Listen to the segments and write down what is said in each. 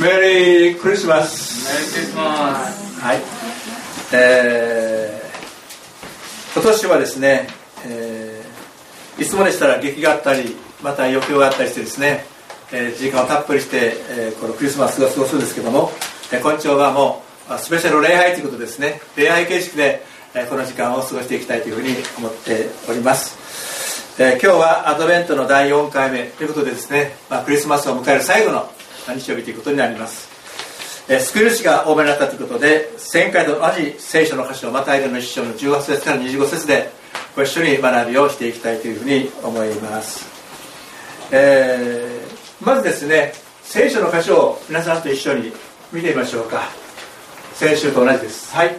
メリークリスマスメリークリスマスはい。えー、今年はですね、えー、いつもでしたら劇があったりまた余興があったりしてですね、えー、時間をたっぷりして、えー、このクリスマスを過ごすんですけども、えー、今朝はもうスペシャル礼拝ということですね。礼拝形式で、えー、この時間を過ごしていきたいというふうに思っておりますえー、今日はアドベントの第4回目ということでですね、まあ、クリスマスを迎える最後の日曜日ということになります、えー、救い主が多めになったということで前回と同じ聖書の箇所をまたいでの一章の18節から25節でご一緒に学びをしていきたいというふうに思います、えー、まずですね聖書の箇所を皆さんと一緒に見てみましょうか。先週と同じです。はい。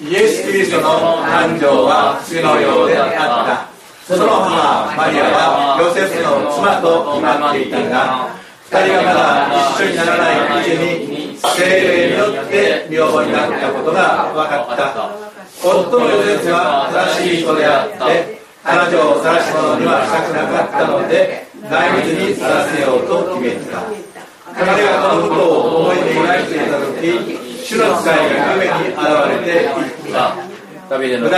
イエス・キリストの誕生は次のようであった。その母マリアはヨセフの妻と決まっていたが二人がまだ一緒にならないうちに精霊によって女房になったことが分かった。夫のヨセフは正しい人であって彼女を晒し者にはしたくなかったので内密にさらせようと決めた。彼がこのことを思いに描いていた時主の使いが夢に現れて言った。ダビデの子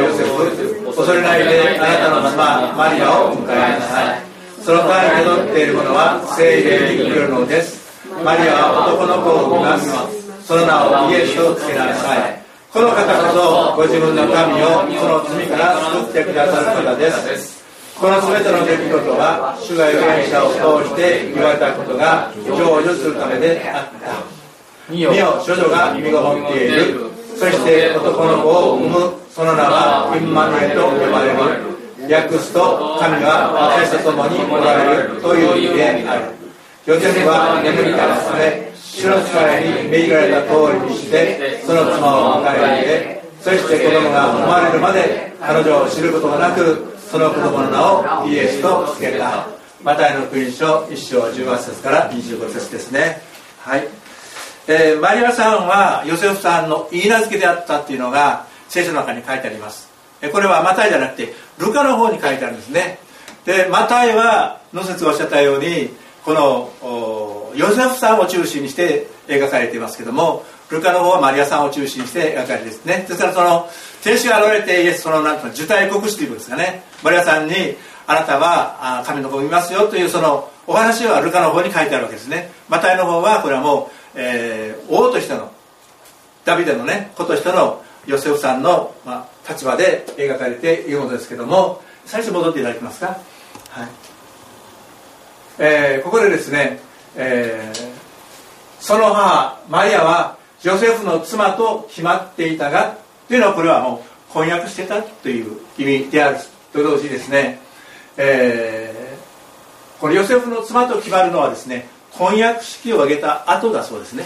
ヨセフ恐れないであなたの妻マリアを迎えなさい。その体に宿っているものは聖霊に来るのです。マリアは男の子を産みます。その名をイエスとつけなさい。この方こそご自分の神をその罪から救ってくださる方です。この全ての出来事は主が預言者を通して言われたことが成就するためであった。見よ処女が身ごもっている。そして男の子を産む。その名はインマヌエと呼ばれる。訳すと神は私と共におられるという意味である。ヨセフは眠りから覚め主の使いに命じられた通りにしてその妻を迎え入れそして子供が生まれるまで彼女を知ることがなくその子供の名をイエスと付けた。マタイの福音書1章18節から25節ですね。はい。えー、マリアさんはヨセフさんの言い名付けであったっていうのが聖書の中に書いてありますこれはマタイじゃなくてルカの方に書いてあるんですねでマタイはの説がおっしゃったようにこのヨセフさんを中心にして描かれていますけどもルカの方はマリアさんを中心にして描かれてですねですからその天使が現れてイエスそのなんか受胎告知ということですかねマリアさんにあなたは神の子を見ますよというそのお話はルカの方に書いてあるわけですねマタイの方はこれはもうえー、王としてのダビデのね子としてのヨセフさんの、まあ、立場で描かれているものですけども最初戻っていただけますか、はい。えー、ここでですね、えー、その母マリアはヨセフの妻と決まっていたがというのはこれはもう婚約してたという意味であると同時にですね、えー、このヨセフの妻と決まるのはですね婚約式を挙げた後だそうですね。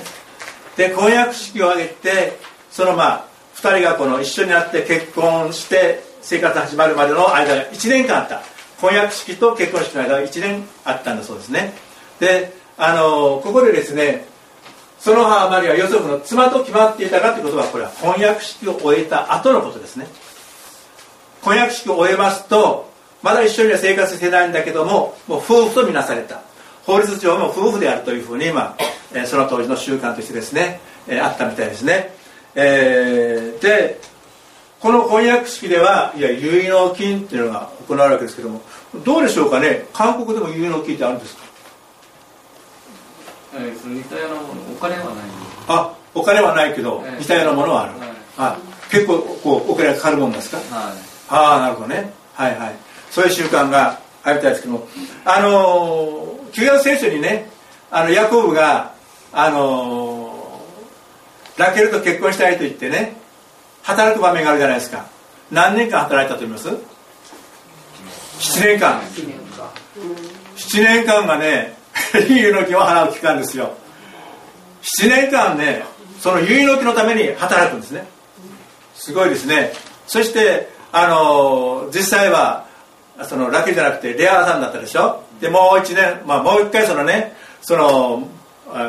で婚約式を挙げてそのまあ2人がこの一緒になって結婚して生活始まるまでの間が1年間あった。婚約式と結婚式の間が1年あったんだそうですね。であのここでですねその母マリはヨセフの妻と決まっていたかということはこれは婚約式を終えた後のことですね。婚約式を終えますとまだ一緒には生活してないんだけどももう夫婦とみなされた。法律上も夫婦であるというふうに、まあえー、その当時の習慣としてですね、えー、あったみたいですね、えー、でこの婚約式ではいや結納金っていうのが行われるわけですけどもどうでしょうかね？韓国でも結納金ってあるんですか？似たようなものお金はない。あお金はないけど、えー、似たようなものはある、はい、あ結構こうお金がかかるもんですか、はい、ああなるほどね。はいはい。そういう習慣があるみたいですけどもあのー旧約聖書にねあのヤコブがあのラケルと結婚したいと言ってね働く場面があるじゃないですか。何年間働いたと思います？7年間。7年間がね結納金を払う期間ですよ。7年間ねその結納金のために働くんですね。すごいですね。そしてあの実際はそのラケルじゃなくてレアさんだったでしょ？でもう1年、まあ、もう一回そのねその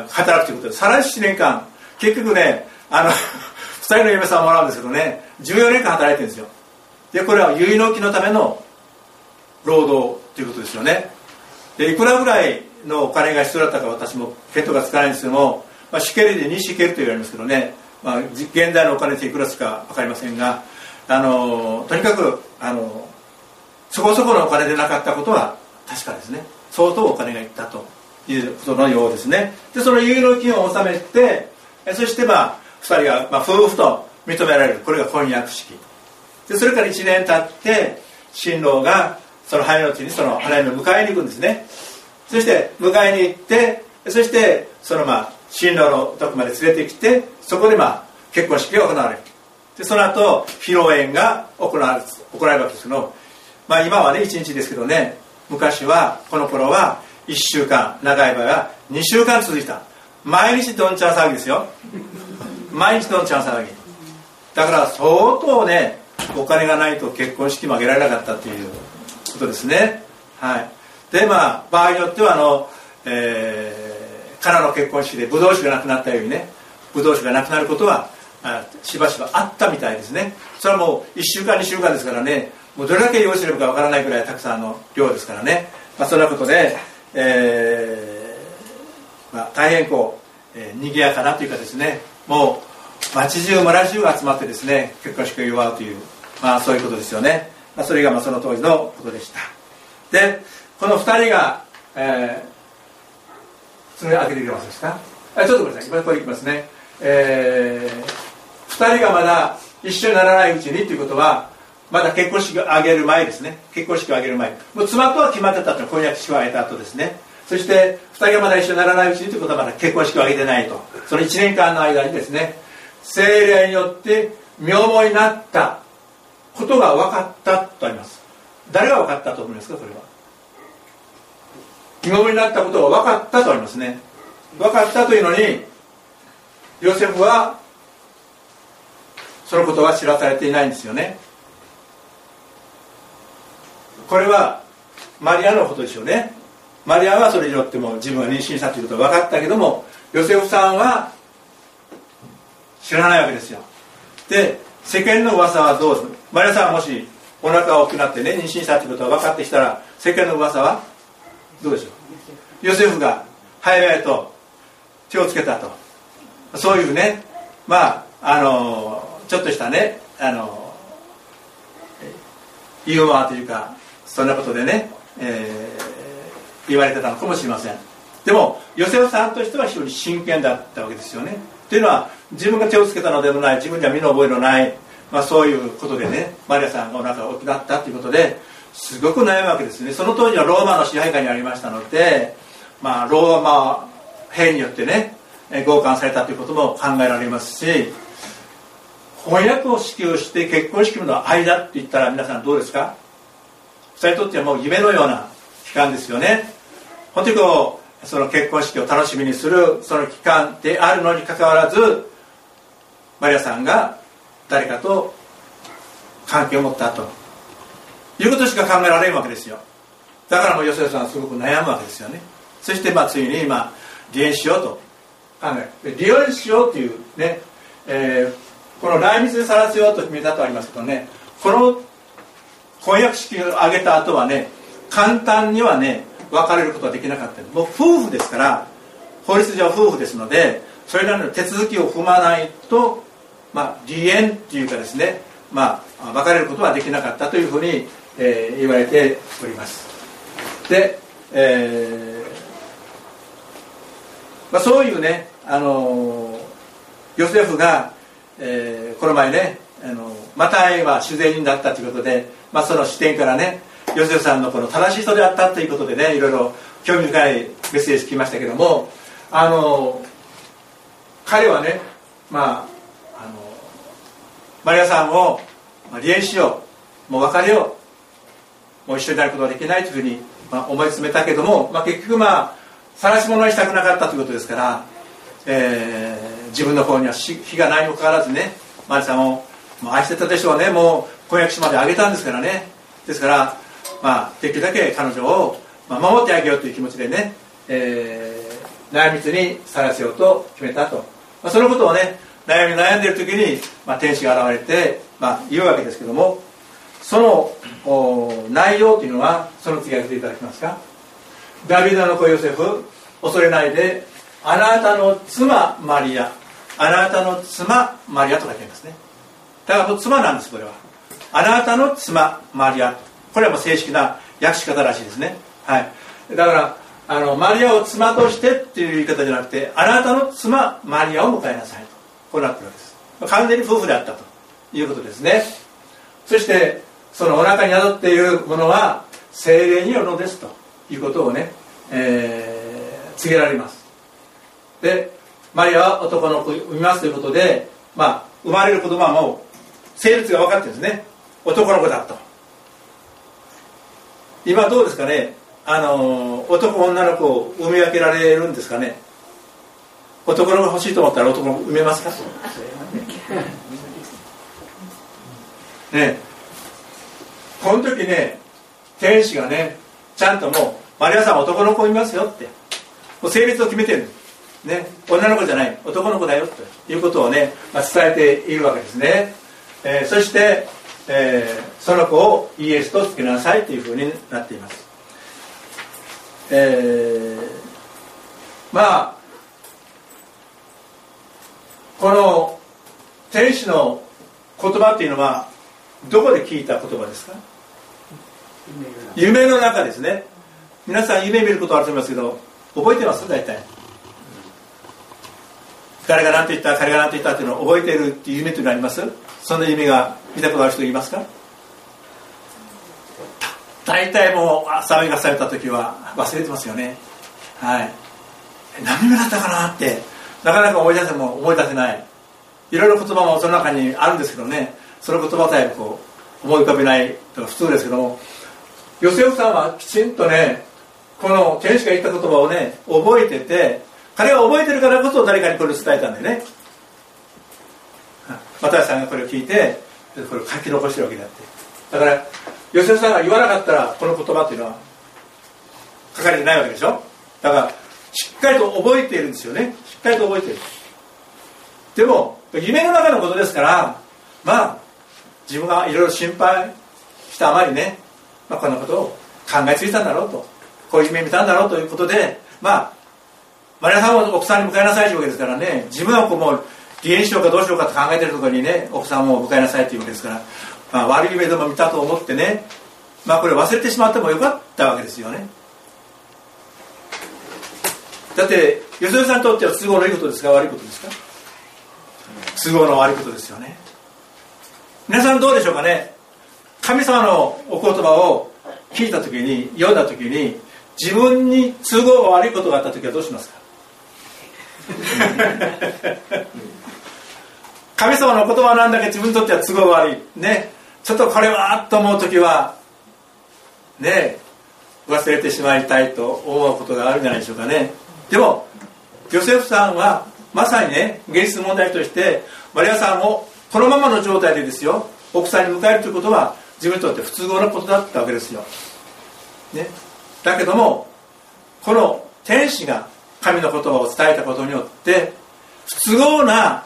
働くということでさらに7年間結局ねあの 2人の嫁さんもらうんですけどね14年間働いてるんですよ。でこれは結納期のための労働ということですよね。でいくらぐらいのお金が必要だったか私も見当がつかないんですけども、まあ、シケルで2シケルと言われますけどね、まあ、現代のお金っていくらつか分かりませんがあのとにかくあのそこそこのお金でなかったことは確かですね。相当お金がいったということのようですね。でその有料金を納めてそしてまあ2人が、まあ、夫婦と認められる。これが婚約式。でそれから1年経って新郎がその早のうちにその花嫁の迎えに行くんですね。そして迎えに行ってそしてそのまあ新郎のとこまで連れてきてそこでまあ結婚式が行われる。でその後披露宴が行われ行われるわけですけど、まあ、今はね1日ですけどね。昔はこの頃は1週間長い場合は2週間続いた。毎日どんちゃん騒ぎですよ。毎日どんちゃん騒ぎ。だから相当ねお金がないと結婚式も挙げられなかったということですね。はい。でまあ場合によってはあの、えー、カナの結婚式でブドウ酒がなくなったようにねブドウ酒がなくなることはしばしばあったみたいですね。それはもう1週間2週間ですからねもうどれだけ用意すればかわからないぐらいたくさんの量ですからね、まあ、そんなことで、えーまあ、大変こう、えー、賑やかなというかですね。もう町中村中が集まってですね結婚式を祝うという、まあ、そういうことですよね、まあ、それがまあその当時のことでした。でこの2人が、えー、それ開けていきますか？ちょっとごめんなさい。これいきますね。えー、2人がまだ一緒にならないうちにということはまだ結婚式を挙げる前ですね。結婚式を挙げる前。もう妻とは決まってたと婚約式を挙げた後ですね。そして2人がまだ一緒にならないうちにということはまだ結婚式を挙げてないと。その1年間の間にですね精霊によって名簿になったことが分かったとあります。誰が分かったと思いますかそれは。名簿になったことが分かったとありますね。分かったというのにヨセフはそのことは知らされていないんですよね。これはマリアのことでしょうね。マリアはそれによっても自分が妊娠したということは分かったけどもヨセフさんは知らないわけですよ。で世間の噂はどうですマリアさんはもしお腹が大きくなってね妊娠したということが分かってきたら世間の噂はどうでしょう？ヨセフが早々と手をつけたと。そういうねまああのちょっとしたねあのユーモアというかそんなことでね、えー、言われてたのかもしれません。でもヨセフさんとしては非常に真剣だったわけですよね。というのは自分が手をつけたのでもない自分には身の覚えのない、まあ、そういうことでねマリアさんがお腹が大きくなったということですごく悩むわけですね。その当時はローマの支配下にありましたので、まあ、ローマ兵によってね強姦されたということも考えられますし翻訳を支給して結婚式の間って言ったら皆さんどうですか？2人にとってはもう夢のような期間ですよね。本当にこうその結婚式を楽しみにするその期間であるのにかかわらずマリアさんが誰かと関係を持ったと。いうことしか考えられんわけですよ。だからもう吉田さんはすごく悩むわけですよね。そしてまあついに今離縁しようと考え離縁しようというね、えー、この内密でさらせようと決めたとありますけどね。この婚約式を挙げた後はね簡単にはね別れることはできなかった。もう夫婦ですから法律上夫婦ですのでそれらの手続きを踏まないと、まあ、離縁っていうかですね、まあ、別れることはできなかったというふうに、えー、言われております。で、えーまあ、そういうね、あのヨセフが、えー、この前ねあのマタイは主税人だったということでまあ、その視点からね吉田さんのこの正しい人であったということでねいろいろ興味深いメッセージ聞きましたけどもあの彼はねまああのマリアさんを離縁しようもう別れようもう一緒になることはできないというふうに、まあ、思い詰めたけども、まあ、結局まあ晒し者にしたくなかったということですから、えー、自分の方には非がないにもかかわらずねマリさんをもう愛してたでしょうね。もう婚約者まであげたんですからね。ですから、まあ、できるだけ彼女を、まあ、守ってあげようという気持ちでね、えー、悩みつにさらせようと決めたと、まあ、そのことをね悩み悩んでいる時に、まあ、天使が現れて、まあ、言うわけですけどもその内容というのはその次挙げていただけますか？ダビデの子ヨセフ恐れないであなたの妻マリア。あなたの妻マリアと書いてありますね。だから妻なんですこれは。あなたの妻マリア。これはもう正式な訳し方らしいですね。はい。だからあのマリアを妻としてっていう言い方じゃなくてあなたの妻マリアを迎えなさいと。こうなってるわけです。完全に夫婦であったと。いうことですね。そしてそのお腹に宿っているものは精霊によるのですと。いうことをね、えー、告げられます。でマリアは男の子を産みますということで、まあ、生まれる子供はもう性別が分かってるんですね。男の子だと。今どうですかね？あの男女の子を産み分けられるんですかね？男の子欲しいと思ったら男の子産めますか？ね。この時ね天使がねちゃんともうマリアさん男の子いますよって。もう性別を決めてるね。女の子じゃない。男の子だよということをね、まあ、伝えているわけですね、えー、そして、えー、その子をイエスとつけなさいというふうになっています。えー、まあこの天使の言葉っていうのはどこで聞いた言葉ですか？夢の中。ですね。皆さん夢見ることあると思いますけど覚えてます？大体誰が何て言った彼が何て言ったっていうのを覚えてるっていう夢っていうのあります？そんな夢が見たことある人いますか？大体もう朝目がされた時は忘れてますよね。はい。何夢だったかなってなかなか思い出せも思い出せない。いろいろ言葉もその中にあるんですけどね。その言葉さえこう思い浮かべないと普通ですけども。ヨセフさんはきちんとねこの天使が言った言葉をね覚えてて彼は覚えてるからこそ誰かにこれを伝えたんだよね。又吉さんがこれを聞いてこれを書き残してるわけであって。だからヨセフさんが言わなかったらこの言葉っていうのは書かれてないわけでしょ？だからしっかりと覚えているんですよね。しっかりと覚えている。でも夢の中のことですからまあ自分がいろいろ心配したあまりね、まあ、こんなことを考えついたんだろうとこういう夢見たんだろうということでまあマリアさんは奥さんに迎えなさいというわけですからね。自分はこうもう離縁しようかどうしようかと考えてるところにね奥さんを迎えなさいというわけですから、まあ、悪い夢でも見たと思ってね。まあこれ忘れてしまってもよかったわけですよね。だって吉田さんにとっては都合のいいことですか？悪いことですか？都合の悪いことですよね。皆さんどうでしょうかね？神様のお言葉を聞いた時に読んだ時に自分に都合が悪いことがあった時はどうしますか？神様の言葉なんだけど自分にとっては都合が悪い。ね。ちょっとこれはと思う時はね忘れてしまいたいと思うことがあるんじゃないでしょうかね。でもヨセフさんはまさにね現実問題としてマリアさんをこのままの状態でですよ奥さんに迎えるということは自分にとって不都合なことだったわけですよ、ね、だけどもこの天使が神の言葉を伝えたことによって不都合な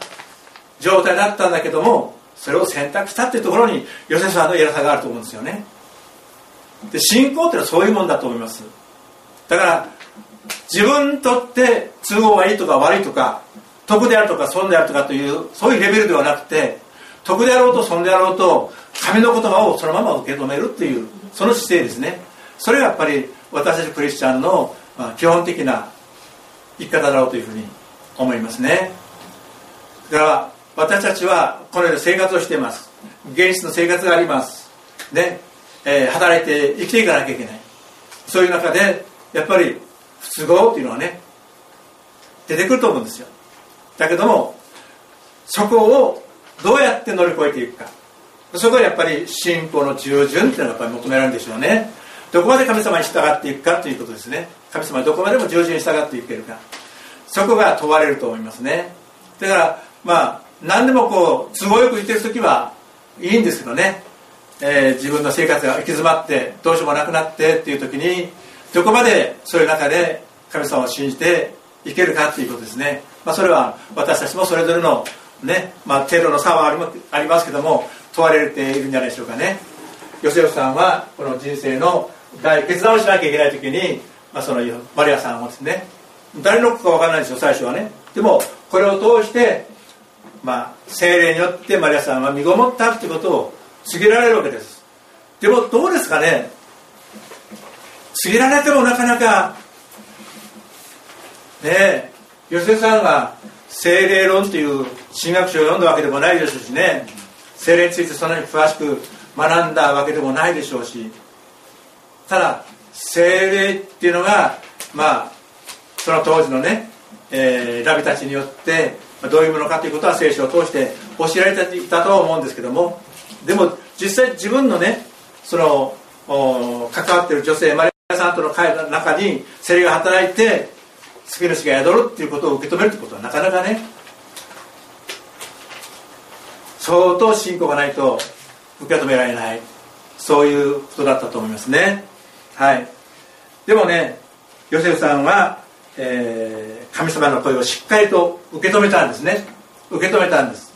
状態だったんだけどもそれを選択したっていうところにヨセフさんの偉さがあると思うんですよね。で信仰っていうのはそういうもんだと思います。だから自分にとって都合がいいとか悪いとか得であるとか損であるとかというそういうレベルではなくて得であろうと損であろうと神の言葉をそのまま受け止めるっていうその姿勢ですね。それがやっぱり私たちクリスチャンの基本的な生き方だろうというふうに思いますね。だから私たちはこのように生活をしています。現実の生活があります。ね、えー、働いて生きていかなきゃいけない。そういう中でやっぱり不都合っていうのはね出てくると思うんですよ。だけどもそこをどうやって乗り越えていくか。そこはやっぱり信仰の従順っていうのがやっぱり求められるんでしょうね。どこまで神様に従っていくかということですね。神様にどこまでも従順に従っていけるか。そこが問われると思いますね。だからまあ何でもこう都合よく言ってる時はいいんですけどね、えー、自分の生活が行き詰まってどうしようもなくなってっていう時にどこまでそういう中で神様を信じていけるかっていうことですね、まあ、それは私たちもそれぞれのね、まあ、程度の差はありますけども問われているんじゃないでしょうかね。ヨセフさんはこの人生の大決断をしなきゃいけない時にまあ、そのマリアさんをですね誰の子か分からないですよ最初はね。でもこれを通してまあ精霊によってマリアさんは身ごもったっていうことを告げられるわけです。でもどうですかね。告げられてもなかなかねえ吉瀬さんが精霊論という神学書を読んだわけでもないでしょうしね。精霊についてそんなに詳しく学んだわけでもないでしょうし。ただ精霊っていうのがまあその当時のね、えー、ラビたちによってどういうものかということは聖書を通して教えられていたとは思うんですけどもでも実際自分のねその関わっている女性マリアさんとの会の中に精霊が働いて救い主が宿るっていうことを受け止めるってことはなかなかね相当信仰がないと受け止められないそういうことだったと思いますね。はい。でもねヨセフさんは、えー、神様の声をしっかりと受け止めたんですね。受け止めたんです。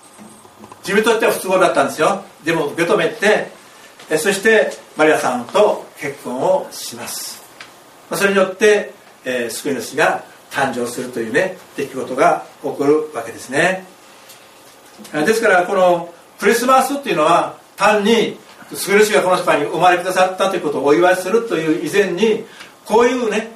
自分にとっては不都合だったんですよ。でも受け止めてえそしてマリアさんと結婚をします。それによって、えー、救い主が誕生するというね出来事が起こるわけですね。ですからこのクリスマスっていうのは単に救い主がこの世界に生まれくださったということをお祝いするという以前にこういうね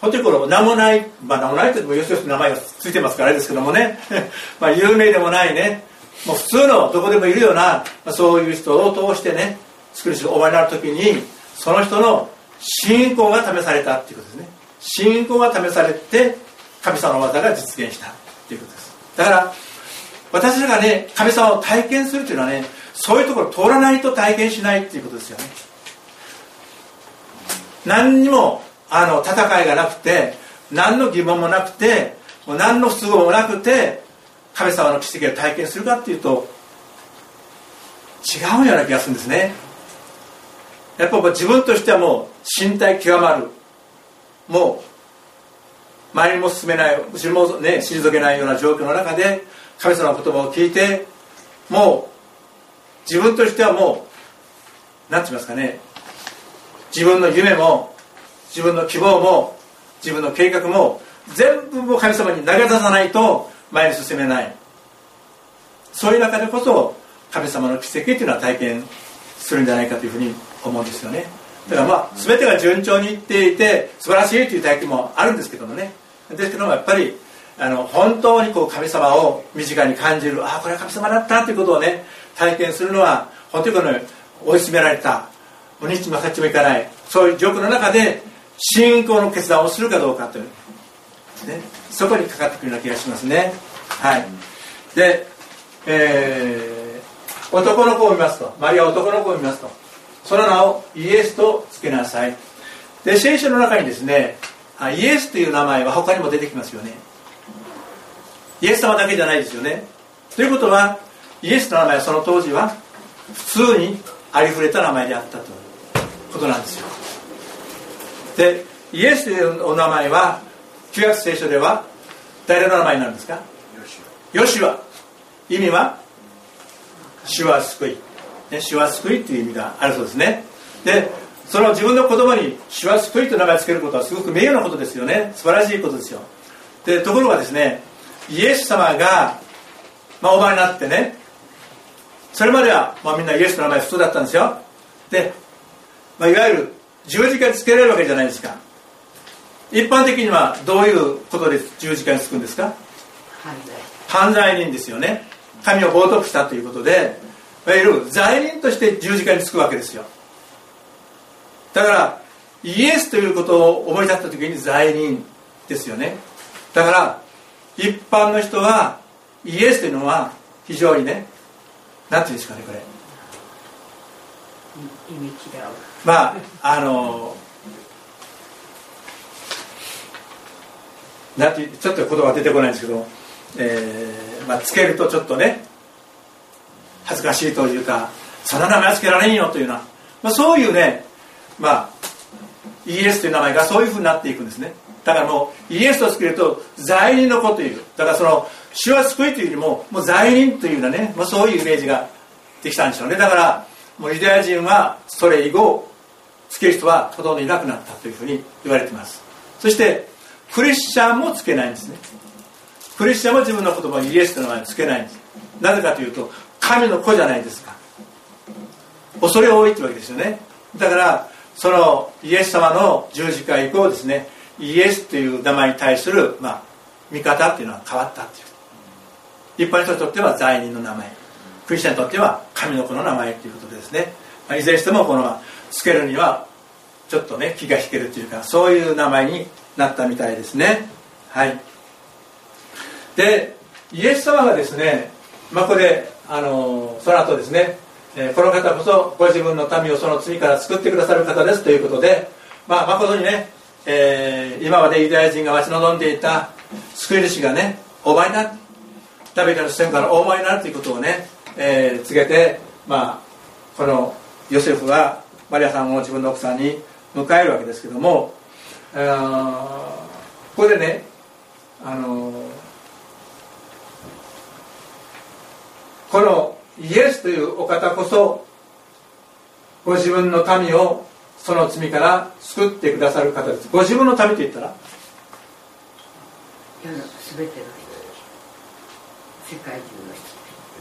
本当にこの名もないまあ名もないといってもよしよし名前がついてますからあれですけどもね。まあ有名でもないね。もう普通のどこでもいるような、まあ、そういう人を通してね救い主がお前になる時にその人の信仰が試されたっていうことですね。信仰が試されて神様の技が実現したっていうことです。だから私らがね神様を体験するというのはねそういうところ通らないと体験しないっていうことですよね。何にもあの戦いがなくて何の疑問もなくてもう何の不都合もなくて神様の奇跡を体験するかっていうと違うような気がするんですね。やっぱ自分としてはもう身体極まる。もう前にも進めない後ろもね退けないような状況の中で神様の言葉を聞いてもう自分としてはもう何て言いますかね。自分の夢も自分の希望も自分の計画も全部も神様に投げ出さないと前に進めない。そういう中でこそ神様の奇跡っていうのは体験するんじゃないかというふうに思うんですよね。だからまあ全てが順調にいっていて素晴らしいという体験もあるんですけどもね。ですけどもやっぱりあの本当にこう神様を身近に感じるああこれは神様だったということをね体験するのは本当にこの追い詰められたお日もさっちもいかないそういう状況の中で信仰の決断をするかどうかという、ね、そこにかかってくるような気がしますね。はい。で、えー、男の子を見ますとマリア男の子を見ますとその名をイエスと付けなさい。で聖書の中にですねイエスという名前は他にも出てきますよね。イエス様だけじゃないですよね。ということはイエスの名前はその当時は普通にありふれた名前であったということなんですよ。でイエスというお名前は旧約聖書では誰の名前なんですか？ヨシュア。意味は主は救い、ね、主は救いという意味があるそうですね。でその自分の子供に主は救いという名前を付けることはすごく名誉なことですよね。素晴らしいことですよ。でところがですねイエス様が、まあ、お前になってねそれまでは、まあ、みんなイエスの名前普通だったんですよ。で、まあ、いわゆる十字架につけられるわけじゃないですか。一般的にはどういうことで十字架につくんですか？犯罪人ですよね。神を冒涜したということでいわゆる罪人として十字架につくわけですよ。だからイエスということを思い立った時に罪人ですよね。だから一般の人はイエスというのは非常にね何て言うんですかねこれ。まああのなんてちょっと言葉出てこないんですけど、えーまあ、つけるとちょっとね恥ずかしいというかそんな名前はつけられんよというような、まあ、そういうねまあイエスという名前がそういうふうになっていくんですねだからもうイエスとつけると罪人の子というだからその主は救いというよりももう罪人というようなね、まあ、そういうイメージができたんでしょうね。だからもうユダヤ人はそれ以後つける人はほとんどいなくなったというふうに言われています。そしてクリスチャンもつけないんですね。クリスチャンも自分の言葉をイエスという名前につけないんです。なぜかというと神の子じゃないですか。恐れ多いってわけですよね。だからそのイエス様の十字架以降ですねイエスという名前に対する、まあ、見方っていうのは変わったっていう。一般の人にとっては罪人の名前。クリスチャンにとっては神の子の名前ということですね、まあ、いずれにしてもこのつけるにはちょっとね気が引けるというかそういう名前になったみたいですね。はい。でイエス様がですね、まあ、ここであのその後ですね、えー、この方こそご自分の民をその罪から救ってくださる方ですということで、まあ、誠にね、えー、今までユダヤ人が待ち望んでいた救い主がねお前になるダビデの視線からお前になるということをね、えー、告げて、まあ、このヨセフはマリアさんを自分の奥さんに迎えるわけですけども、ここでねあのこのイエスというお方こそご自分の民をその罪から救ってくださる方です。ご自分の民って言ったら？世の全ての人世界中の人。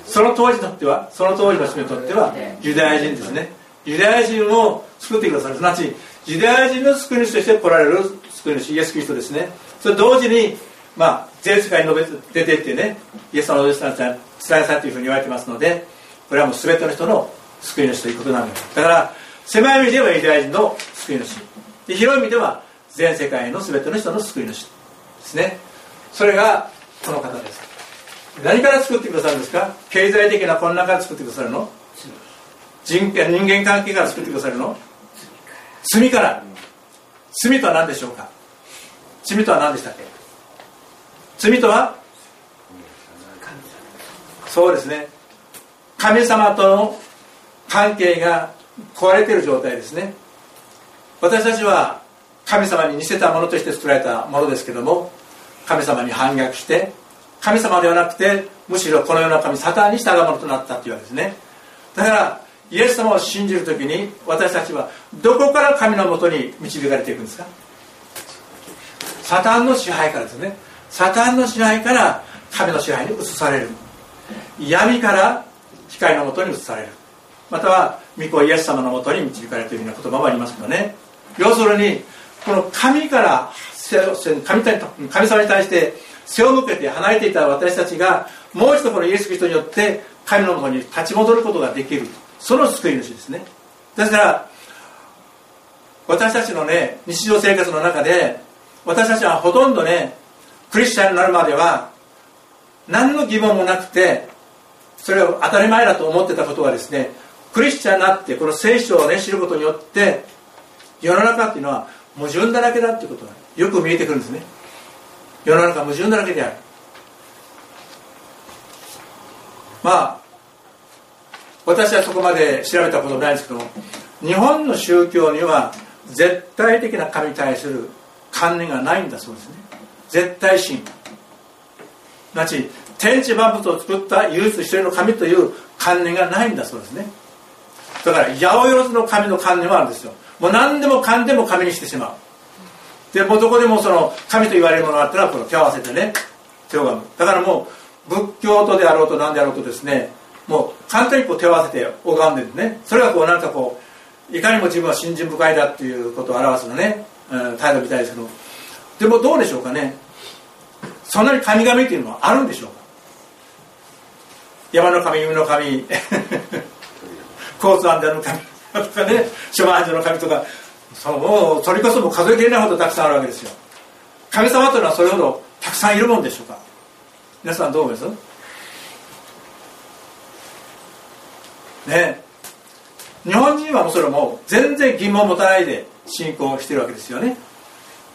その当時にとってはその当時の人にとってはユダヤ人ですね。ユダヤ人を救ってくださる。すなわちユダヤ人の救い主として来られる救い主イエス・キリストですね。それ同時にまあ全世界に述べ出てってねイエス様の伝えさというふうに言われてますのでこれはもう全ての人の救い主ということなのだから狭い意味ではユダヤ人の救い主。で広い意味では全世界の全ての人の救い主ですね。それがこの方です。何から作ってくださるんですか？経済的な困難から作ってくださるの？人人間関係から作ってくださるの？罪から。罪とは何でしょうか？罪とは何でしたっけ？罪とは？そうですね。神様との関係が壊れている状態ですね。私たちは神様に似せたものとして作られたものですけども神様に反逆して神様ではなくてむしろこの世の神サタンに従うものとなったっていうわけですね。だからイエス様を信じる時に私たちはどこから神のもとに導かれていくんですか？サタンの支配からですね。サタンの支配から神の支配に移される。闇から光のもとに移される。または御子イエス様のもとに導かれるというような言葉もありますけどね。要するにこの神から神神様に対して背を向けて離れていた私たちがもう一度このイエス・キリストによって神のもとに立ち戻ることができるその救い主ですね。ですから私たちのね日常生活の中で私たちはほとんどねクリスチャンになるまでは何の疑問もなくてそれを当たり前だと思ってたことがですねクリスチャンになってこの聖書をね知ることによって世の中っていうのは矛盾だらけだっていうことがよく見えてくるんですね。世の中矛盾だらけである。まあ私はそこまで調べたことないんですけども日本の宗教には絶対的な神に対する観念がないんだそうですね。絶対神なち天地万物を作った唯一一人の神という観念がないんだそうですね。だから八百万の神の観念はあるんですよ。もう何でもかんでも神にしてしまう。でもうどこでもその神と言われるものがあったらこの手を合わせてね手を拝むだからもう仏教徒であろうと何であろうとですねもう簡単にこう手を合わせて拝んでるね。それがこうなんかこういかにも自分は信心深いだっていうことを表すのね、うん、態度みたいですけどでもどうでしょうかね。そんなに神々っていうのはあるんでしょうか。山の神海の神。交通安全の神とかね諸安全の神とかそのそれこそも数えきれないほどたくさんあるわけですよ。神様というのはそれほどたくさんいるもんでしょうか。皆さんどう思います？ね。日本人はもそれも全然疑問を持たないで信仰してるわけですよね。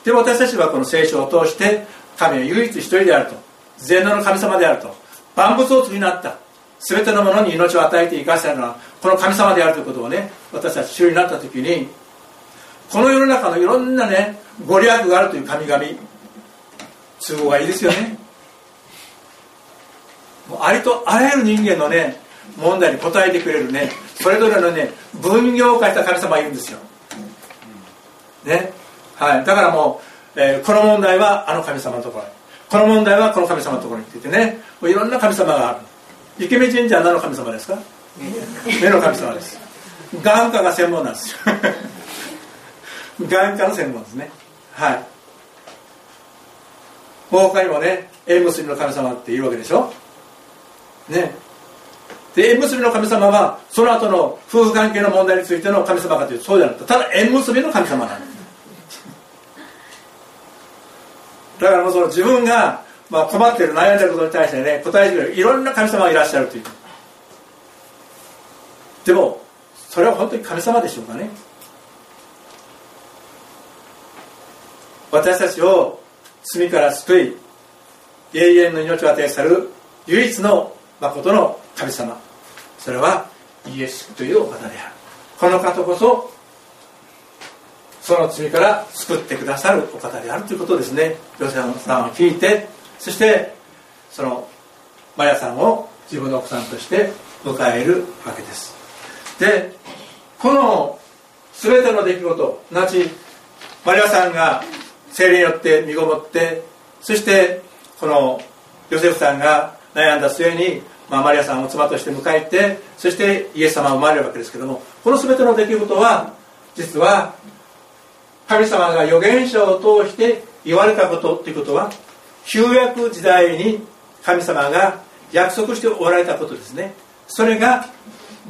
でも私たちはこの聖書を通して神は唯一一人であると。全能の神様であると。万物を次になった。全てのものに命を与えて生かしたのはこの神様であるということをね私たち主になった時にこの世の中のいろんなねご利益があるという神々都合がいいですよね。もうありとあらゆる人間のね問題に答えてくれるねそれぞれのね分業を変えた神様がいるんですよ。ね。はい。だからもうえーこの問題はあの神様のところへこの問題はこの神様のところにって言ってねもういろんな神様がある。池目神社は何の神様ですか？目の神様です。眼科が専門なんです。よ眼科の専門ですね。はい。他にもね縁結びの神様っているわけでしょ？ね。で縁結びの神様はその後の夫婦関係の問題についての神様かというとそうじゃなくてただ縁結びの神様なんです。だからもうその自分が、まあ、困っている悩んでることに対してね答えてくれるいろんな神様がいらっしゃるという。でもそれは本当に神様でしょうかね。私たちを罪から救い永遠の命を与え去る唯一の誠の神様。それはイエスというお方である。この方こそその罪から救ってくださるお方であるということですね。ヨセさんは聞いて。そしてそのマヤさんを自分の奥さんとして迎えるわけです。でこの全ての出来事なちマリアさんが精霊によって身ごもってそしてこのヨセフさんが悩んだ末に、まあ、マリアさんを妻として迎えてそしてイエス様が生まれるわけですけどもこの全ての出来事は実は神様が預言者を通して言われたことということは旧約時代に神様が約束しておられたことですね。それが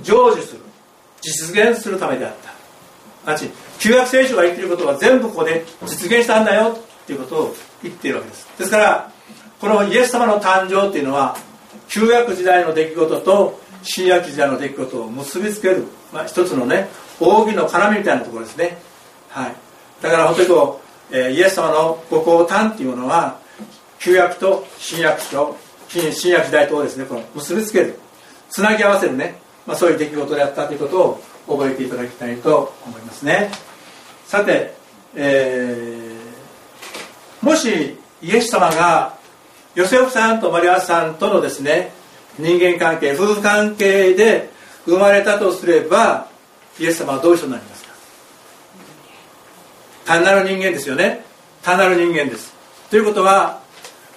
成就する実現するためであった。あち旧約聖書が言っていることは全部ここで実現したんだよっていうことを言っているわけです。ですからこのイエス様の誕生っていうのは旧約時代の出来事と新約時代の出来事を結びつける、まあ、一つのね扇の要みたいなところですね。はい。だから本当にこう、えーイエス様のご降誕っていうものは旧約と新約と新約時代とをですねこの結びつけるつなぎ合わせるね、まあ、そういう出来事であったということを覚えていただきたいと思いますね。さて、えーもしイエス様がヨセフさんとマリアさんとのですね人間関係夫婦関係で生まれたとすればイエス様はどういう人になりますか？単なる人間ですよね。単なる人間です。ということは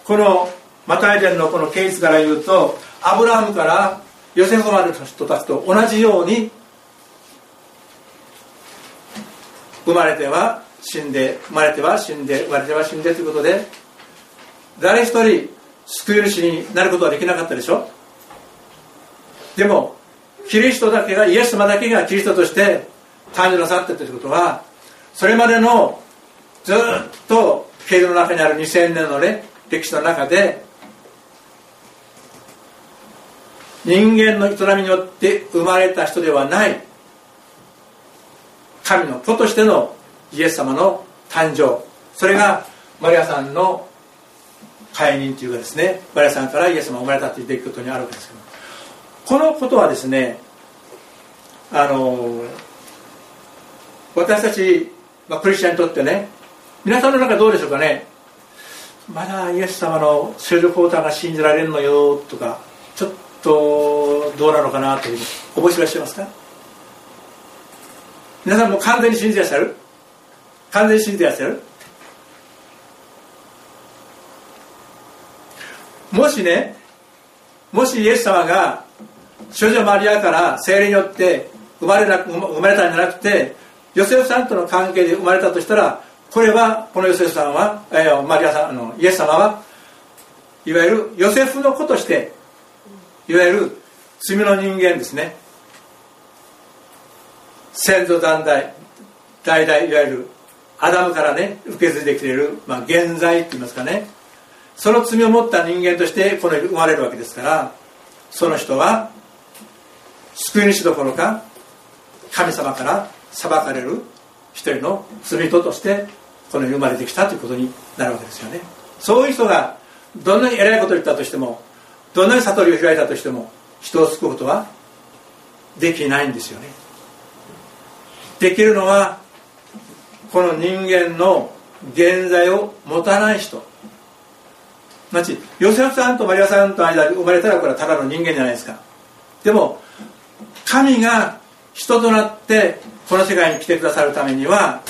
このマタイ伝のこのケースから言うとアブラハムからヨセフまでの人たちと同じように生まれては死んで生まれては死んで生まれては死んでということで誰一人救い主になることはできなかったでしょ？でもキリストだけがイエス様だけがキリストとして誕生なさったということはそれまでのずっと経度の中にある2000年のね歴史の中で人間の営みによって生まれた人ではない神の子としてのイエス様の誕生。それがマリアさんの解任というかですねマリアさんからイエス様が生まれたという出来事にあるわけですけど。このことはですねあの私たち、まあ、クリスチャンにとってね皆さんの中どうでしょうかね？まだイエス様の聖女交代が信じられるのよとかちょっとどうなのかなという覚えていらっしゃいますか？皆さんも完全に信じてらっしゃる？完全に信じてらっしゃる？もしねもしイエス様が少女マリアから精霊によって生まれな生まれたんじゃなくてヨセフさんとの関係で生まれたとしたらこれはこのヨセフさんは、えーマリアさんあのイエス様はいわゆるヨセフの子としていわゆる罪の人間ですね。先祖代代々いわゆるアダムからね受け継いできている、まあ、現在って言いますかね。その罪を持った人間としてこの世に生まれるわけですからその人は救い主どころか神様から裁かれる。一人の罪人としてこの世に生まれてきたということになるわけですよね。そういう人がどんなに偉いことを言ったとしてもどんなに悟りを開いたとしても人を救うことはできないんですよね。できるのはこの人間の現在を持たない人。まちヨセフさんとマリアさんとの間で生まれたらこれはただの人間じゃないですか。でも神が人となってこの世界に来てくださるためには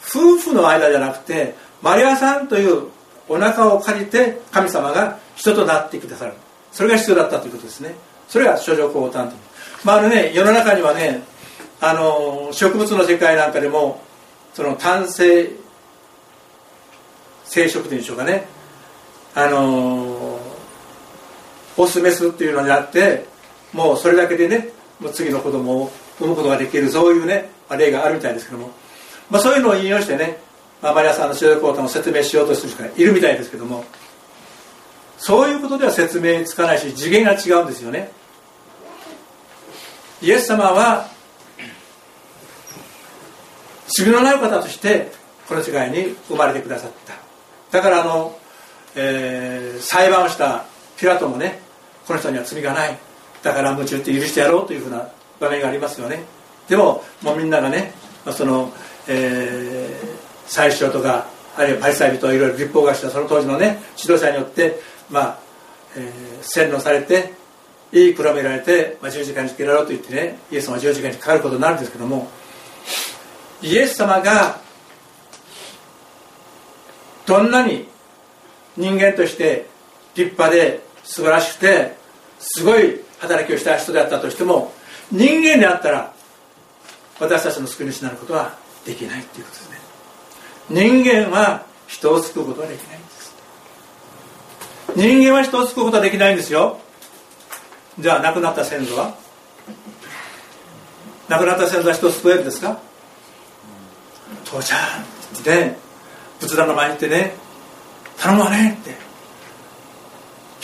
夫婦の間じゃなくてマリアさんというお腹を借りて神様が人となってくださる。それが必要だったということですね。それが諸女降誕とまああのね世の中にはねあの植物の世界なんかでもその単性生殖というんでしょうかね。あのオスメスっていうのにあってもうそれだけでねもう次の子供を産むことができるそういうね例があるみたいですけども、まあ、そういうのを引用してね、まあ、マリアさんの修学講談を説明しようとする人がいるみたいですけども。そういうことでは説明つかないし次元が違うんですよね。イエス様は罪のない方としてこの世界に生まれてくださった。だからあの、えー、裁判をしたピラトもねこの人には罪がない。だから夢中って許してやろうというふうな場面がありますよね。でももうみんながねその、えー、最初とかあるいはパリサイ人いろいろ立法がしたその当時のね指導者によってまあ、えー、洗脳されていいくらめられて、まあ、十字架につけられろと言ってねイエス様は十字架にかかることになるんですけどもイエス様がどんなに人間として立派で素晴らしくてすごい働きをした人であったとしても人間であったら私たちの救い主になることはできないっていうことですね。人間は人を救うことはできないんです。人間は人を救うことはできないんですよ。じゃあ亡くなった先祖は？亡くなった先祖は人を救えるんですか？父ちゃんってね仏壇の前に行ってね頼むわねって。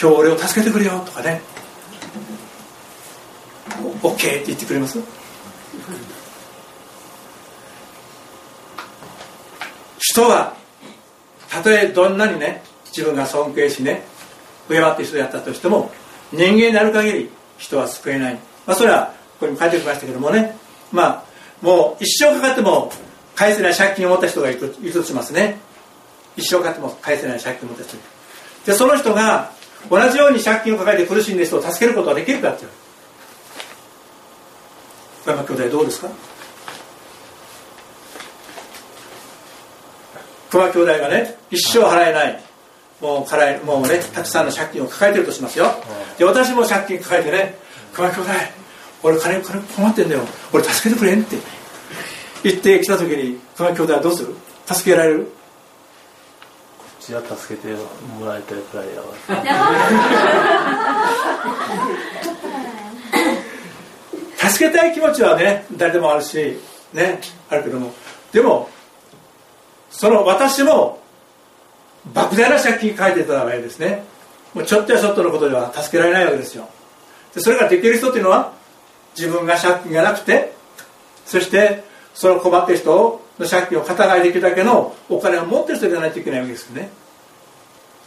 今日俺を助けてくれよとかね。OK って言ってくれます？人はたとえどんなにね自分が尊敬しね敬って人であったとしても人間になる限り人は救えない、まあ、それはここにも書いておきましたけどもね。まあもう一生かかっても返せない借金を持った人がいるとしますね。一生かかっても返せない借金を持った人。でその人が同じように借金を抱えて苦しんでいる人を助けることはできるかっていう。小山兄弟どうですか？熊兄弟がね一生払えない。もうからいもうねたくさんの借金を抱えてるとしますよ。で私も借金抱えてね熊兄弟俺金金困ってんだよ。俺助けてくれんって。言ってきた時に熊兄弟はどうする？助けられる？ちは助けてもらいたいくらいやわ。助けたい気持ちはね誰でもあるしねあるけども。でもその私も莫大な借金書いてた場合ですね。もうちょっとやちょっとのことでは助けられないわけですよ。でそれができる人っていうのは自分が借金がなくてそしてその困ってる人の借金を肩代わりできるだけのお金を持ってる人じゃないといけないわけですよね。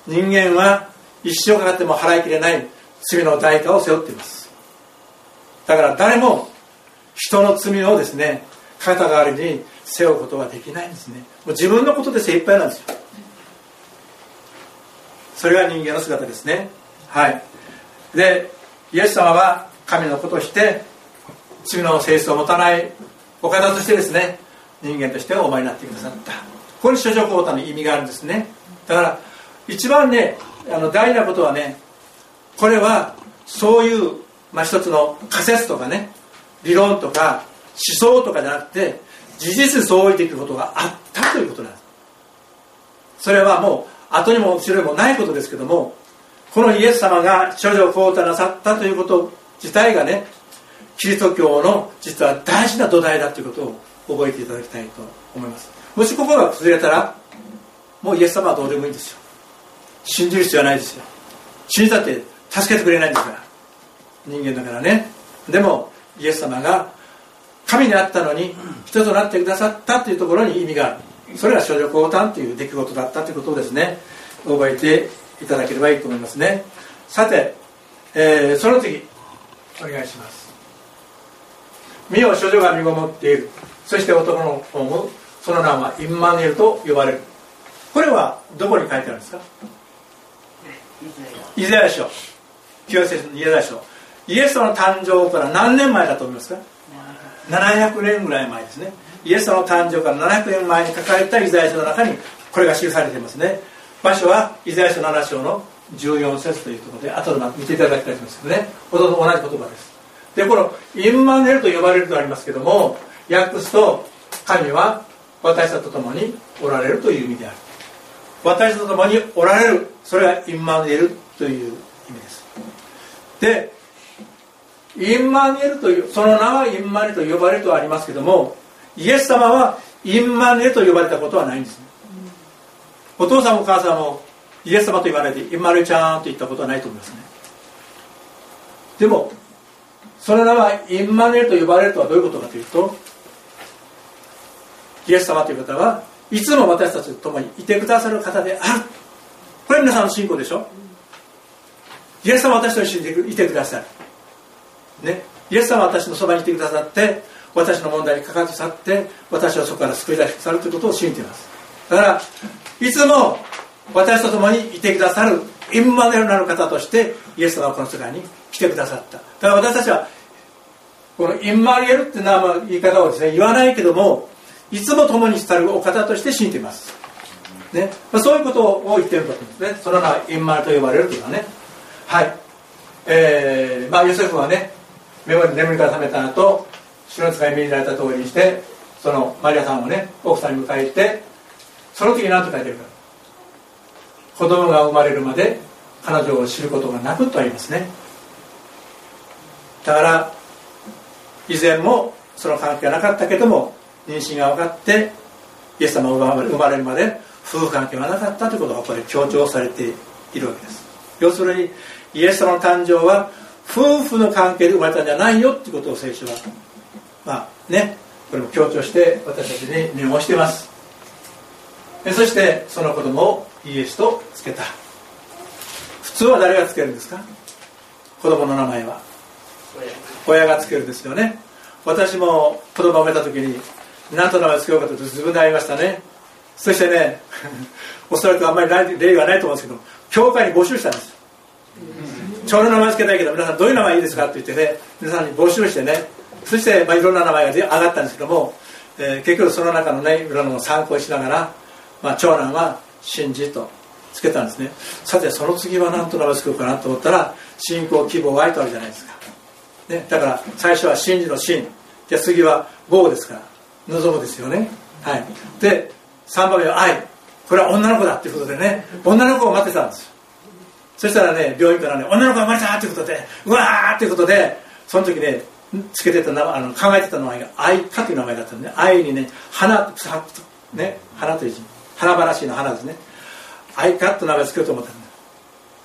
人間は一生かかっても払いきれない罪の代価を背負っています。だから誰も人の罪をですね肩代わりに背負うことはできないんですね。もう自分のことで精一杯なんですよ。それが人間の姿ですね。はい。でイエス様は神の子として罪の性質を持たないお方としてですね人間としてお前になってくださった。ここに諸女交代の意味があるんですね。だから一番ねあの大事なことはねこれはそういう、まあ、一つの仮説とかね理論とか思想とかじゃなくて事実そういていくことがあったということなんです。それはもう後にも後ろにもないことですけどもこのイエス様が処女を交代なさったということ自体がねキリスト教の実は大事な土台だということを覚えていただきたいと思います。もしここが崩れたらもうイエス様はどうでもいいんですよ。信じる必要はないですよ。信じたって助けてくれないんですから。人間だからね。でもイエス様が神にあったのに人となってくださったというところに意味がある。それが処女降誕という出来事だったということをですね。覚えていただければいいと思いますね。さて、えー、その次お願いします。身を処女が身ごもっている。そして男の子もその名はインマヌエルと呼ばれる。これはどこに書いてあるんですか？イザヤ書。旧約聖書。のイザヤ書。イエスの誕生から何年前だと思いますか？700年ぐらい前ですね。イエス様の誕生から700年前に書かれたイザヤ書の中にこれが記されていますね。場所はイザヤ書7章の14節というところで後で見ていただきたいと思いますけどね。ほとんど同じ言葉です。でこのインマネルと呼ばれるとありますけども訳すと神は私たちと共におられるという意味である。私たちと共におられる。それがインマネルという意味です。でインマネルというその名はインマネルと呼ばれるとはありますけどもイエス様はインマネルと呼ばれたことはないんですお父さんもお母さんもイエス様と言われてインマネルちゃんと言ったことはないと思いますね。でもその名はインマネルと呼ばれるとはどういうことかというとイエス様という方はいつも私たちと共にいてくださる方である。これ皆さんの信仰でしょ？イエス様は私と一緒にいてくださる。ね。イエス様は私のそばにいてくださって私の問題にかかって去って私をそこから救い出してくださるということを信じています。だからいつも私と共にいてくださるインマネルなる方としてイエス様はこの世界に来てくださった。だから私たちはこのインマリエルっていう言い方をですね言わないけどもいつも共に伝るお方として信じています、ね。まあ、そういうことを言ってるわけですね。その名はインマルと呼ばれるというのはね。はい。えー、まあヨセフはね眠りから覚めた後白使い命じられた通りにしてそのマリアさんをね奥さんに迎えてその時何と書いてるか。子供が生まれるまで彼女を知ることがなくとありますね。だから以前もその関係がなかったけども妊娠が分かってイエス様が生まれるまで夫婦関係はなかったということがこれ強調されているわけです。要するにイエス様の誕生は夫婦の関係で生まれたんじゃないよってことを聖書はまあねこれも強調して私たちに念をしています。そしてその子供をイエスとつけた。普通は誰がつけるんですか？子供の名前は。親がつけるんですよね。私も子供を産めた時に何と名前つけようかと自分で会いましたね。そしてね おそらくあんまり例がないと思うんですけど教会に募集したんです。長の名前つけたいけど皆さんどういう名前いいですかって言ってね皆さんに募集してねそして、まあ、いろんな名前が上がったんですけども、えー、結局その中のねいろんなのを参考にしながら、まあ、長男は信じとつけたんですね。さてその次は何と名前つけようかなと思ったら信仰希望愛とあるじゃないですか、ね、だから最初は信じの信じゃ次は豪ですから。望むですよね。はい。で3番目は愛。これは女の子だっていうことでね女の子を待ってたんです。そしたらね病院からね女の子が生まれたってことでうわーってことでその時ねつけてた名あの考えてた名前が愛花という名前だったんで、ね、愛にね花ね花という字。花々の花ですね。愛花と名前つけようと思ったん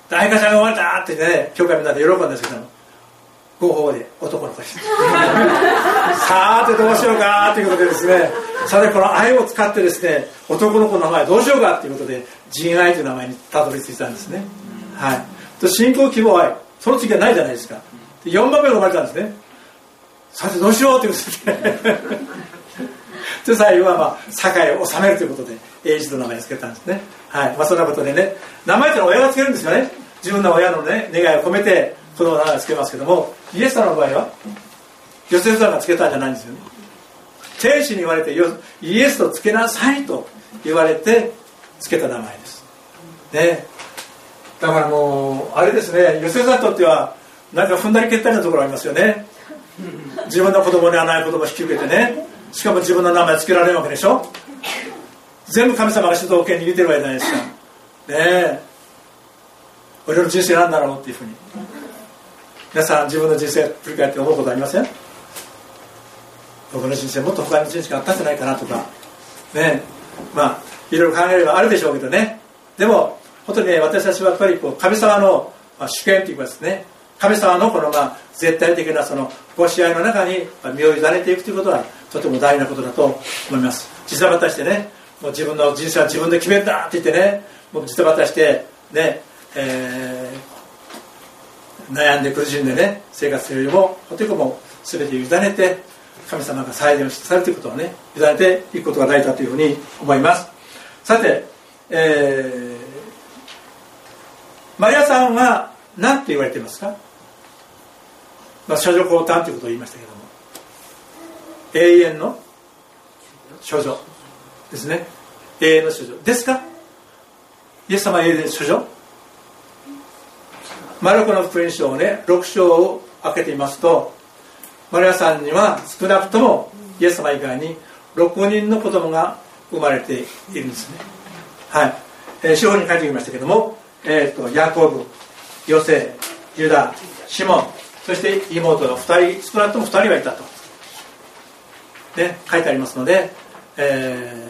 だ愛花ちゃんが生まれたってね教会みんなで喜んだんですけど合法で男の子です さてどうしようかということでですねさてこの愛を使ってですね男の子の名前どうしようかということで仁愛という名前にたどり着いたんですね。はい。信仰希望愛その次はないじゃないですか。で4番目が生まれたんですね。さてどうしようということで。で最後はまあ栄を治めるということで英字の名前を付けたんですね。はい。まあそんなことでね。名前ってのは親が付けるんですよね。自分の親のね願いを込めて子供の名前を付けますけどもイエス様の場合はヨセフさんが付けたんじゃないんですよね。天使に言われてイエスと付けなさいと言われて付けた名前です。ね。だからもうあれですねヨセフさんにとってはなんか踏んだり蹴ったりなところありますよね。自分の子供にはない子供引き受けてね。しかも自分の名前付けられるわけでしょ。全部神様が主導権握ってるわけじゃないですか。ねえ。俺の人生なんだろうっていうふうに。皆さん自分の人生振り返って思うことありません？僕の人生もっと他の人生があったんじゃないかなとか。ねまあいろいろ考えればあるでしょうけどね。でも本当にね私たちはやっぱりこう神様の、主権というかですね。神様のこのまあ絶対的なそのご支配の中に身を委ねていくということはとても大事なことだと思います。実際渡してねもう自分の人生は自分で決めるんだって言ってねもう実際渡してね、えー、悩んで苦しんでね生活するよりもとても全て委ねて神様が最善をされていくことをね委ねていくことが大事だというふうに思います。さて、えー、マリアさんは何て言われていますか？まあ、処女降誕ということを言いましたけども。永遠の処女ですね。永遠の処女。ですか？イエス様永遠の処女？マルコの福音書をね6章を開けてみますとマリアさんには少なくともイエス様以外に6人の子供が生まれているんですね。はい、えー、司法に書いてみましたけども、えーと、ヤコブヨセユダシモンそして妹が2人少なくとも2人はいたと、ね、書いてありますので、え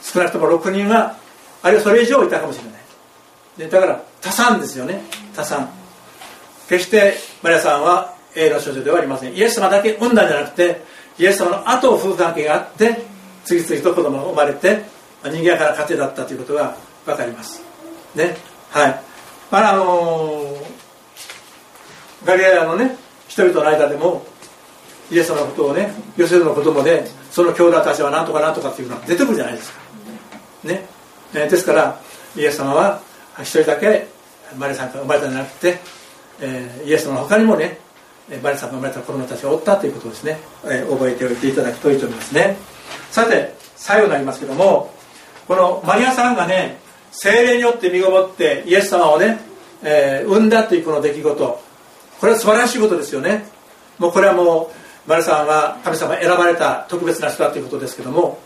ー、少なくとも6人はあるいはそれ以上いたかもしれない。でだから多産ですよね。多産。決してマリアさんは永の少女ではありません。イエス様だけ産んだんじゃなくてイエス様の後を夫婦関係があって次々と子供が生まれて賑やかな家庭だったということが分かります。ね。はい。まああのー、ガリラヤのね人々の間でもイエス様のことをねヨセフの子供でその兄弟たちは何とか何とかっていうのが出てくるじゃないですか。ね、えですからイエス様は一人だけマリさんが生まれたんじゃなくて、えー、イエス様の他にもねマリさんが生まれた子供たちがおったということをですね、えー、覚えておいていただくといいと思いますね。さて最後になりますけどもこのマリアさんがね精霊によって身ごもってイエス様をね、えー、産んだというこの出来事。これは素晴らしいことですよね。もうこれはもうマリさんは神様選ばれた特別な人だということですけども。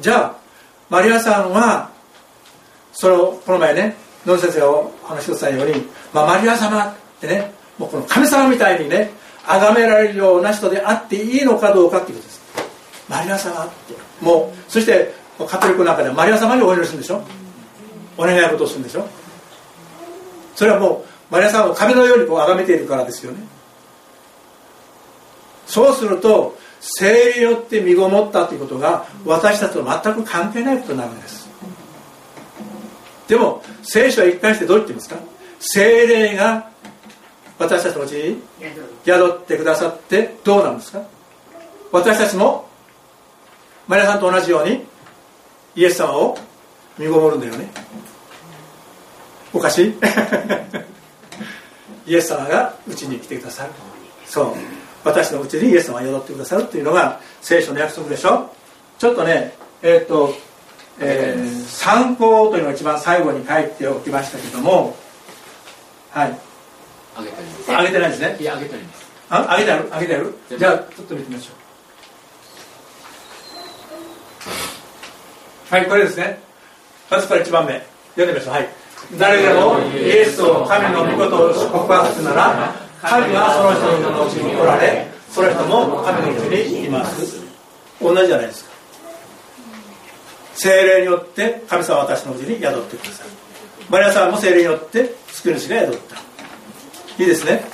じゃあマリアさんはそのこの前ね野先生がお話ししたように、まあ、マリア様ってねもうこの神様みたいにね崇められるような人であっていいのかどうかっていうことです。マリア様って。もうそしてカトリックの中ではマリア様にお祈りするんでしょ。お願い事をするんでしょ？それはもうマリア様を神のようにこう崇めているからですよね。そうすると精霊によって身ごもったということが私たちと全く関係ないことになるんです。でも聖書は一貫してどう言ってますか？精霊が私たちのうちに宿ってくださってどうなんですか？私たちもマリアさんと同じようにイエス様を身ごもるんだよね。おかしい？イエス様がうちに来てくださる。そう。私のうちにイエス様が宿ってくださるっていうのが聖書の約束でしょ？ちょっとねえっ、ー、とえー、参考というのが一番最後に書いておきましたけどもはい。あげてあげてないですね？いやあげてあります。ああげてある？あげてある？じゃあちょっと見てみましょう。はいこれですねまずから1番目。読んでみましょう。はい。誰でもイエスを神の御事を告白するなら神はその人のうちにおられその人も神のうちにいます。同じじゃないですか。精霊によって神様は私のうちに宿ってくださる。マリアさんも精霊によって救い主が宿った。いいですね。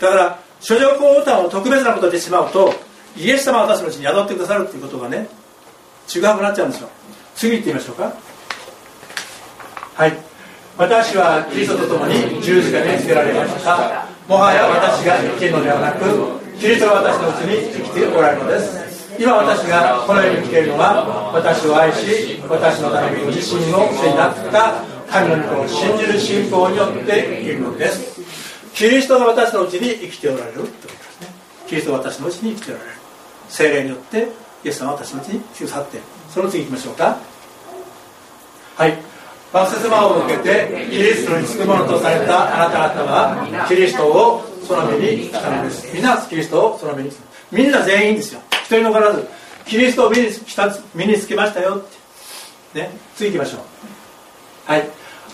だから諸女降歌を特別なことでしまうとイエス様は私のうちに宿ってくださるっていうことがね違くなっちゃうんですよ。次行ってみましょうか。はい。私はキリストと共に十字架につけられました。もはや私が生きるのではなくキリストが私のうちに生きておられるのです。今私がこの世に来ているのは私を愛し私のために自身を捨てになった神の御子を信じる信仰によっているのです。キリストが私のうちに生きておられる。ということですねキリストが私のうちに生きておられる。精霊によってイエス様は私のうちに来て去って。その次行きましょうか。はい。バプセスマを受けてキリストにつ。くものとされたあなた方はキリストをその目に来たのですみんなキリストをその目にみんな全員ですよ一人残らずキリストを身につ身につけましたよってね次行きましょうはい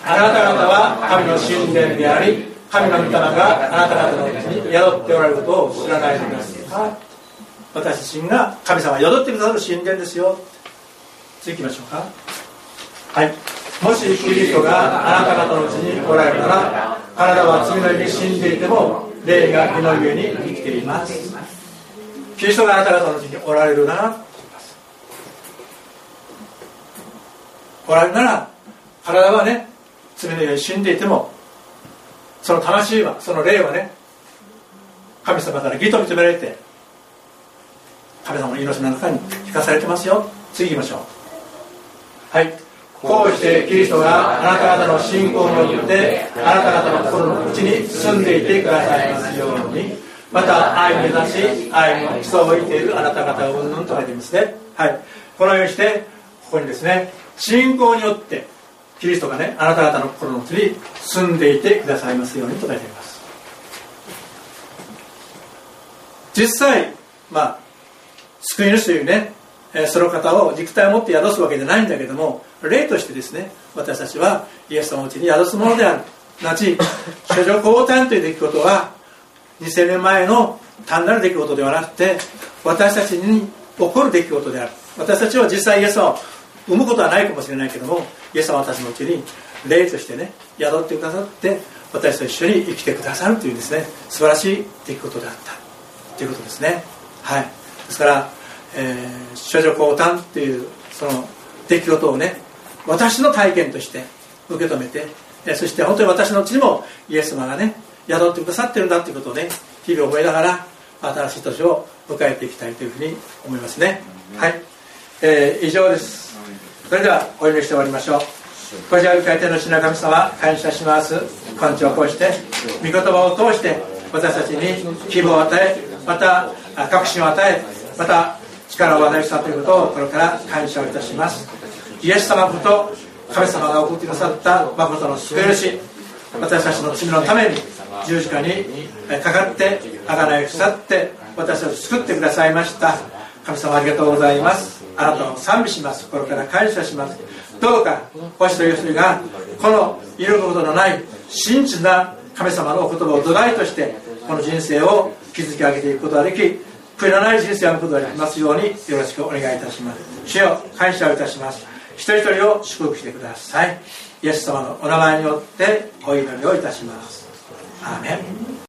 あなた方は神の神殿であり神の御霊があなた方のうちに宿っておられることを知らないのですか私自身が神様宿ってくださる神殿ですよ次行きましょうかはいもしキリストがあなた方のうちにおられるなら体は罪の意に死んでいても霊が火の上に生きています。キリストがあなた方のうちにおられるならおられるなら体はね罪のように死んでいてもその魂はその霊はね神様から義と認められて神様の命の中に生かされてますよ。次行きましょう。はい。こうしてキリストがあなた方の信仰によってあなた方の心の内に住んでいてくださいますように。また愛を目指し愛の基礎を置いているあなた方をうんぬんと書いてますねはい。このようにしてここにですね信仰によってキリストがねあなた方の心の内に住んでいてくださいますようにと書いてあります。実際まあ救い主というねその方を肉体を持って宿すわけじゃないんだけども例としてですね私たちはイエス様のうちに宿すものである。なち処女降誕という出来事は2000年前の単なる出来事ではなくて私たちに起こる出来事である。私たちは実際イエス様を産むことはないかもしれないけどもイエス様は私のうちに霊としてね宿ってくださって私と一緒に生きてくださるというですね素晴らしい出来事であった。ということですね。はい。ですから、えー、処女降誕っていうその出来事をね私の体験として受け止めてそして本当に私のうちにもイエス様がね宿ってくださってるんだということをね日々思いながら新しい年を迎えていきたいというふうに思いますね。はい、えー、以上です。それではお祈りして終わりましょう。こちら会天の品神様感謝します。根性をこうして御言葉を通して私たちに希望を与えまた確信を与えまた力を与えしたということをこれから感謝をいたします。イエス様こと神様が送ってくださった誠の救い主私たちの罪のために十字架にかかって贖いを腐って私たちを救ってくださいました。神様ありがとうございます。あなたを賛美します。心から感謝します。どうか星という人がこの揺るぐことのない真実な神様のお言葉を土台としてこの人生を築き上げていくことができ悔いのない人生を歩くことができますようによろしくお願いいたします。主よ感謝をいたします。一人一人を祝福してください。イエス様のお名前によってお祈りをいたします。アーメン。